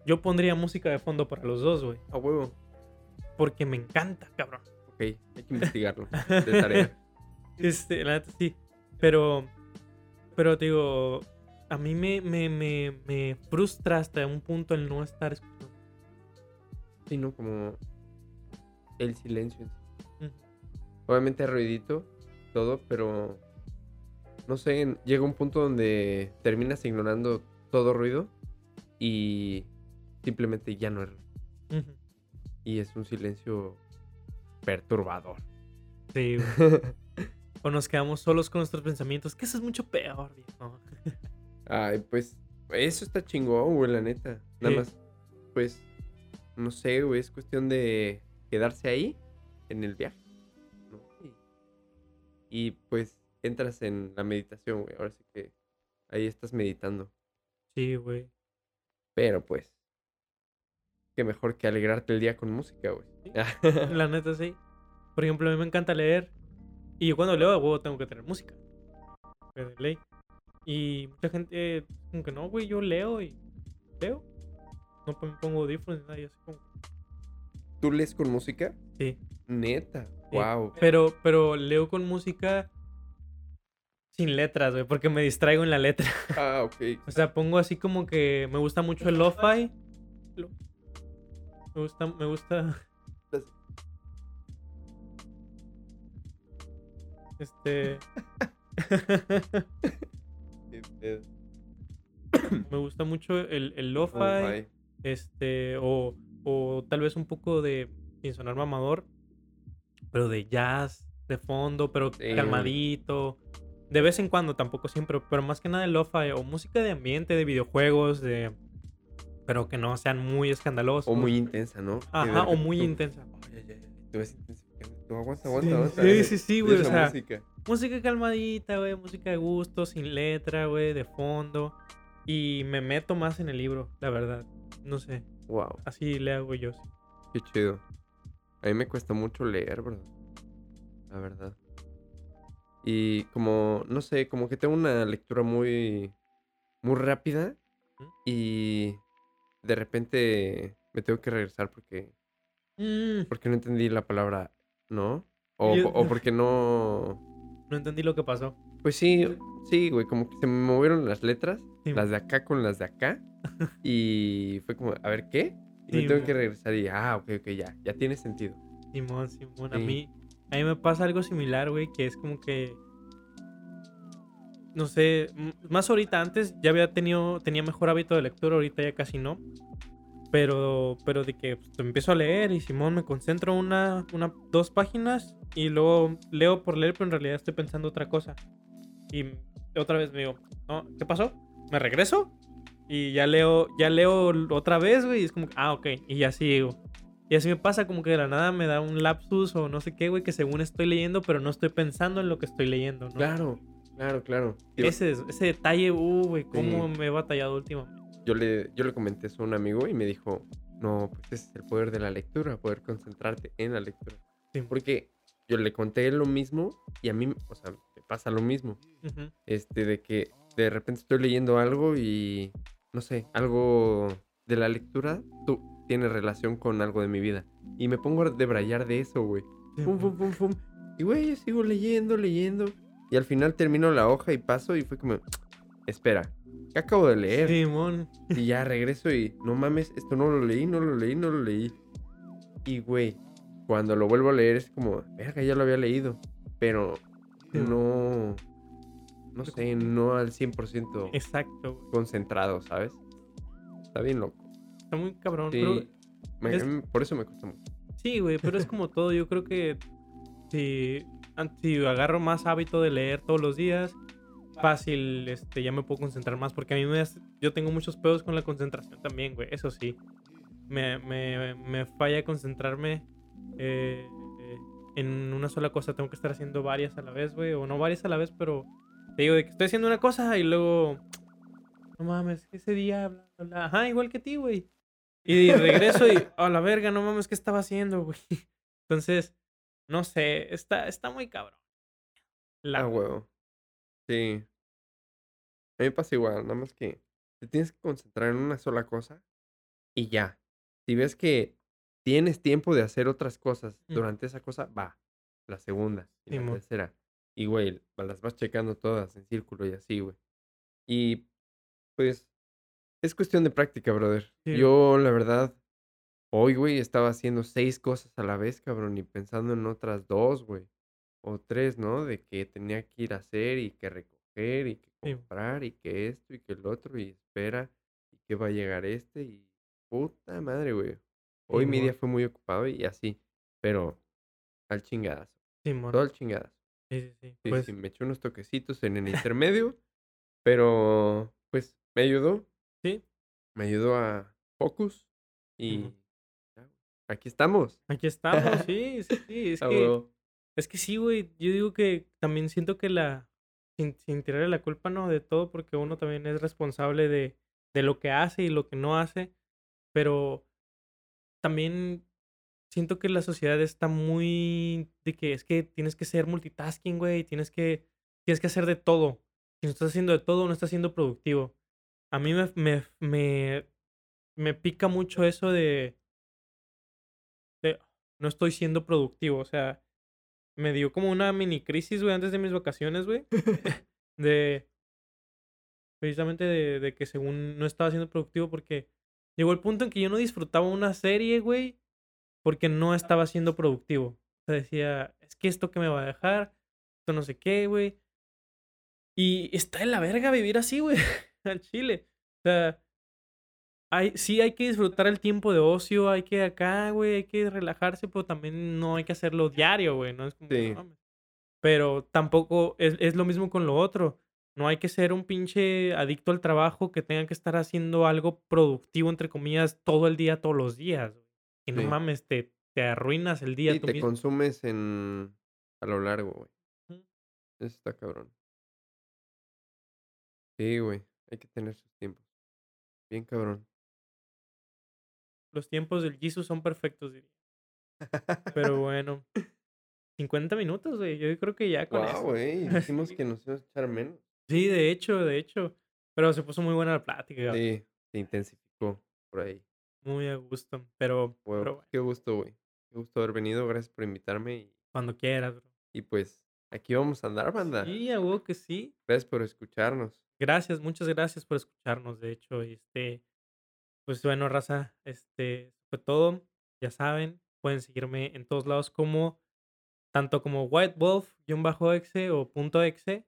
yo pondría música de fondo para los dos, güey. A huevo. Porque me encanta, cabrón. Ok, hay que investigarlo. De tarea. Este, la neta sí. Pero, pero te digo, a mí me, me, me, me frustra hasta un punto el no estar escuchando. Sí, ¿no? Como el silencio. Obviamente ruidito, todo, pero no sé, llega un punto donde terminas ignorando todo ruido y simplemente ya no es. Y es un silencio perturbador. Sí, güey. O nos quedamos solos con nuestros pensamientos, que eso es mucho peor, viejo. Ay, pues eso está chingón, güey, la neta. Nada Sí. más, pues, no sé, güey, es cuestión de quedarse ahí, en el viaje. ¿no? Y, y, pues entras en la meditación, güey. Ahora sí que ahí estás meditando. Sí, güey. Pero pues, qué mejor que alegrarte el día con música, güey. Sí. La neta, sí. Por ejemplo, a mí me encanta leer. Y yo cuando leo, huevo, tengo que tener música. De ley. Y mucha gente, eh, como que no, güey, yo leo y leo. No me pongo audífonos ni nada, y así como. ¿Tú lees con música? Sí. Neta, Sí. wow. Pero, pero leo con música sin letras, güey, porque me distraigo en la letra. Ah, ok. O sea, pongo así como que me gusta mucho el lo-fi. Me gusta, me gusta. Este. Qué pedo. me gusta mucho el, el lo-fi. Este. O, o tal vez un poco de. Sin sonar mamador. Pero de jazz de fondo, pero Sí. calmadito. De vez en cuando, tampoco siempre. Pero más que nada el lo-fi. O música de ambiente, de videojuegos, de. Pero que no sean muy escandalosos. O muy intensa, ¿no? Ajá, o muy tú- intensa. Ay, ay, ay, Tú ves intensificando. Tú aguanta, Sí, aguanta, aguanta. sí, sí, sí, güey, o sea, música. Música calmadita, güey. Música de gusto, sin letra, güey, de fondo. Y me meto más en el libro, la verdad. No sé. Wow, Así le hago yo. sí. qué chido. A mí me cuesta mucho leer, bro. La verdad. Y como, no sé, como que tengo una lectura muy, muy rápida. Y de repente me tengo que regresar porque, Mm, porque no entendí la palabra, ¿no? O, Yo- o porque no... no entendí lo que pasó. Pues sí, sí, güey, como que se me movieron las letras, Sí. las de acá con las de acá. y fue como, a ver, ¿qué? Y me tengo que regresar y, ah, ok, ok, ya, ya tiene sentido. Simón, Simón. A mí, a mí me pasa algo similar, güey, que es como que. No sé, más ahorita antes ya había tenido, tenía mejor hábito de lectura, ahorita ya casi no. Pero, pero de que pues, empiezo a leer y Simón me concentro una, una, dos páginas y luego leo por leer, pero en realidad estoy pensando otra cosa. Y otra vez me digo, no, ¿qué pasó? ¿Me regreso? Y ya leo, ya leo otra vez, güey, y es como, ah, ok, y ya sigo. Y así me pasa, como que de la nada me da un lapsus o no sé qué, güey, que según estoy leyendo, pero no estoy pensando en lo que estoy leyendo, ¿no? Claro, claro, claro. Yo- Ese, ese detalle, uh, güey, cómo Sí. me he batallado últimamente. yo le, yo le comenté eso a un amigo y me dijo, no, pues ese es el poder de la lectura, poder concentrarte en la lectura. Sí. Porque yo le conté lo mismo y a mí, o sea, me pasa lo mismo. Ujú. Este, de que de repente estoy leyendo algo y, no sé, algo de la lectura tú, tiene relación con algo de mi vida. Y me pongo a debrayar de eso, güey. Pum, pum, pum, pum. Y, güey, sigo leyendo, leyendo. Y al final termino la hoja y paso y fue como, espera, ¿qué acabo de leer? Simón. Y ya regreso y no mames, esto no lo leí, no lo leí, no lo leí. Y güey, cuando lo vuelvo a leer es como, verga, ya lo había leído. Pero no, no sé, no al 100% Exacto, güey. concentrado, ¿sabes? Está bien loco. Está muy cabrón, Sí, pero me- es- por eso me cuesta mucho. Sí, güey, pero es como todo. Yo creo que si, si agarro más hábito de leer todos los días, fácil, este, ya me puedo concentrar más. Porque a mí me hace- yo tengo muchos pedos con la concentración también, güey. Eso sí. Me, me, me falla concentrarme eh, en una sola cosa. Tengo que estar haciendo varias a la vez, güey. O no varias a la vez, pero te digo de que estoy haciendo una cosa y luego. No mames, ese día, bla. Ajá, igual que ti, güey. Y regreso y, a la verga, no mames, ¿qué estaba haciendo, güey? Entonces, no sé, está, está muy cabrón. La Ah, huevo. Sí. A mí me pasa igual, nada más que te tienes que concentrar en una sola cosa y ya. Si ves que tienes tiempo de hacer otras cosas Mm. durante esa cosa, va. La segunda y la Simón. tercera. Y, güey, las vas checando todas en círculo y así, güey. Y, pues, es cuestión de práctica, brother. Sí. Yo, la verdad, hoy, güey, estaba haciendo seis cosas a la vez, cabrón, y pensando en otras dos, güey. O tres, ¿no? De que tenía que ir a hacer y que recoger y que Sí. comprar y que esto y que el otro y espera y que va a llegar este y puta madre, güey. Hoy mi día fue muy ocupado y así, pero al chingadazo. Simón. Todo al chingadazo. Sí, sí, sí. Sí, Pues, sí, me eché unos toquecitos en el intermedio, pero pues me ayudó, sí, me ayudó a focus y aquí estamos. aquí estamos, sí, sí, sí. Es que, huevo. es que sí, güey. Yo digo que también siento que la. Sin, sin tirarle la culpa, no, de todo, porque uno también es responsable de, de lo que hace y lo que no hace. Pero también siento que la sociedad está muy de que es que tienes que ser multitasking, güey, tienes que tienes que hacer de todo. Si no estás haciendo de todo, no estás siendo productivo. A mí me me me, me pica mucho eso de no estoy siendo productivo, o sea, me dio como una mini crisis, güey, antes de mis vacaciones, güey, de precisamente de, de que según no estaba siendo productivo porque llegó el punto en que yo no disfrutaba una serie, güey, porque no estaba siendo productivo. O sea, decía, es que esto que me va a dejar, esto no sé qué, güey. Y está en la verga vivir así, güey, al chile. O sea, hay, sí hay que disfrutar el tiempo de ocio, hay que acá, güey, hay que relajarse, pero también no hay que hacerlo diario, güey, ¿no? Es como, Sí. no mames. Pero tampoco es, es lo mismo con lo otro. No hay que ser un pinche adicto al trabajo que tenga que estar haciendo algo productivo, entre comillas, todo el día, todos los días. güey. Y no Sí. mames, te, te arruinas el día Sí, tú te mismo. consumes en a lo largo, güey. Eso está cabrón. Sí, güey. Hay que tener sus tiempos. Bien cabrón. Los tiempos del Jesus son perfectos, diría. Pero bueno. 50 minutos, güey. Yo creo que ya con Wow, eso. güey. Dijimos que nos íbamos a echar menos. Sí, de hecho, de hecho. Pero se puso muy buena la plática. güey. Sí, se intensificó por ahí. Muy a gusto. Pero, Güey, pero bueno, qué gusto, güey. Qué gusto haber venido. Gracias por invitarme. Y, cuando quieras, bro. y pues, aquí vamos a andar, banda. Sí, a que sí. Gracias por escucharnos. Gracias, muchas gracias por escucharnos. De hecho, este, pues bueno, raza, este fue todo. Ya saben, Pueden seguirme en todos lados como tanto como White Wolf-exe o punto .exe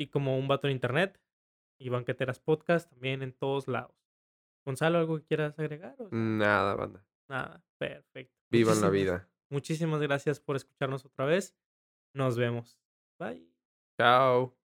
y como un vato en internet y Banqueteras Podcast también en todos lados. Gonzalo, ¿algo que quieras agregar? Nada, banda. Nada, perfecto. Vivan la vida. Muchísimas gracias por escucharnos otra vez. Nos vemos. Bye. Chao.